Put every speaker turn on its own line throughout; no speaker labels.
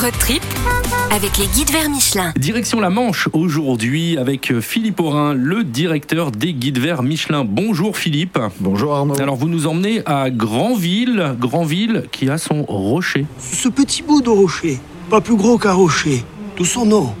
Road trip avec les guides verts Michelin.
Direction la Manche aujourd'hui avec Philippe Aurin, le directeur des guides verts Michelin. Bonjour Philippe.
Bonjour Arnaud.
Alors vous nous emmenez à Granville, Granville qui a son rocher.
Ce petit bout de rocher, pas plus gros qu'un rocher, tout son nom,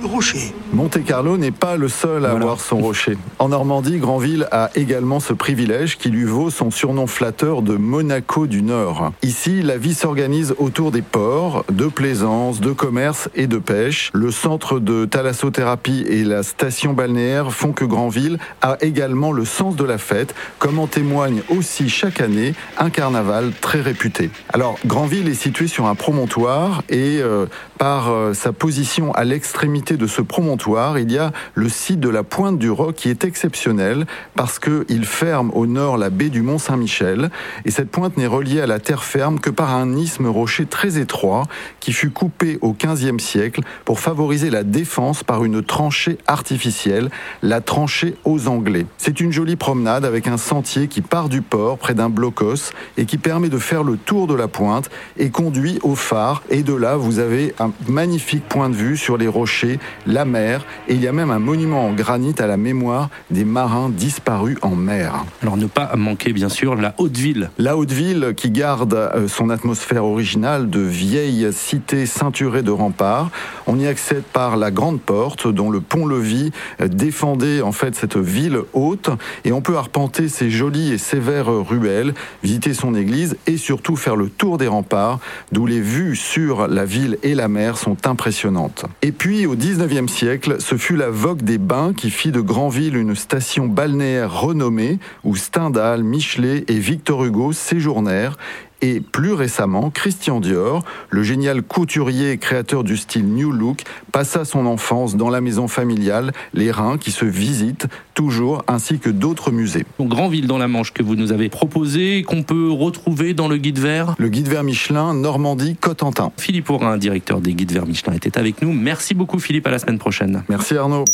le rocher.
Monte Carlo n'est pas le seul à
Voilà.
avoir son rocher. En Normandie, Granville a également ce privilège qui lui vaut son surnom flatteur de Monaco du Nord. Ici, la vie s'organise autour des ports, de plaisance, de commerce et de pêche. Le centre de thalassothérapie et la station balnéaire font que Granville a également le sens de la fête, comme en témoigne aussi chaque année un carnaval très réputé. Alors, Granville est situé sur un promontoire et euh, par euh, sa position à l'extrémité de ce promontoire, il y a le site de la Pointe du Roc qui est exceptionnel parce qu'il ferme au nord la baie du Mont Saint-Michel et cette pointe n'est reliée à la terre ferme que par un isthme rocher très étroit qui fut coupé au XVe siècle pour favoriser la défense par une tranchée artificielle, la tranchée aux Anglais. C'est une jolie promenade avec un sentier qui part du port près d'un blocos et qui permet de faire le tour de la pointe et conduit au phare. Et de là, vous avez un magnifique point de vue sur les rochers, la mer et il y a même un monument en granit à la mémoire des marins disparus en mer.
Alors ne pas manquer bien sûr la Haute-Ville.
La Haute-Ville qui garde euh, son atmosphère originale de vieille cité ceinturée de remparts. On y accède par la grande porte dont le pont-levis euh, défendait en fait cette ville haute et on peut arpenter ses jolies et sévères ruelles, visiter son église et surtout faire le tour des remparts d'où les vues sur la ville et la mer sont impressionnantes. Et puis au 19e siècle, ce fut la vogue des bains qui fit de Granville une station balnéaire renommée où Stendhal, Michelet et Victor Hugo séjournèrent et plus récemment, Christian Dior, le génial couturier et créateur du style New Look, passa son enfance dans la maison familiale, les Reins, qui se visitent toujours, ainsi que d'autres musées.
Donc Granville dans la Manche que vous nous avez proposé, qu'on peut retrouver dans le guide vert.
Le guide vert Michelin, Normandie, Cotentin.
Philippe Aurin, directeur des guides verts Michelin, était avec nous. Merci beaucoup Philippe, à la semaine prochaine.
Merci Arnaud.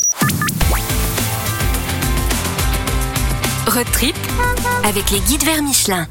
Road trip avec les guides verts Michelin.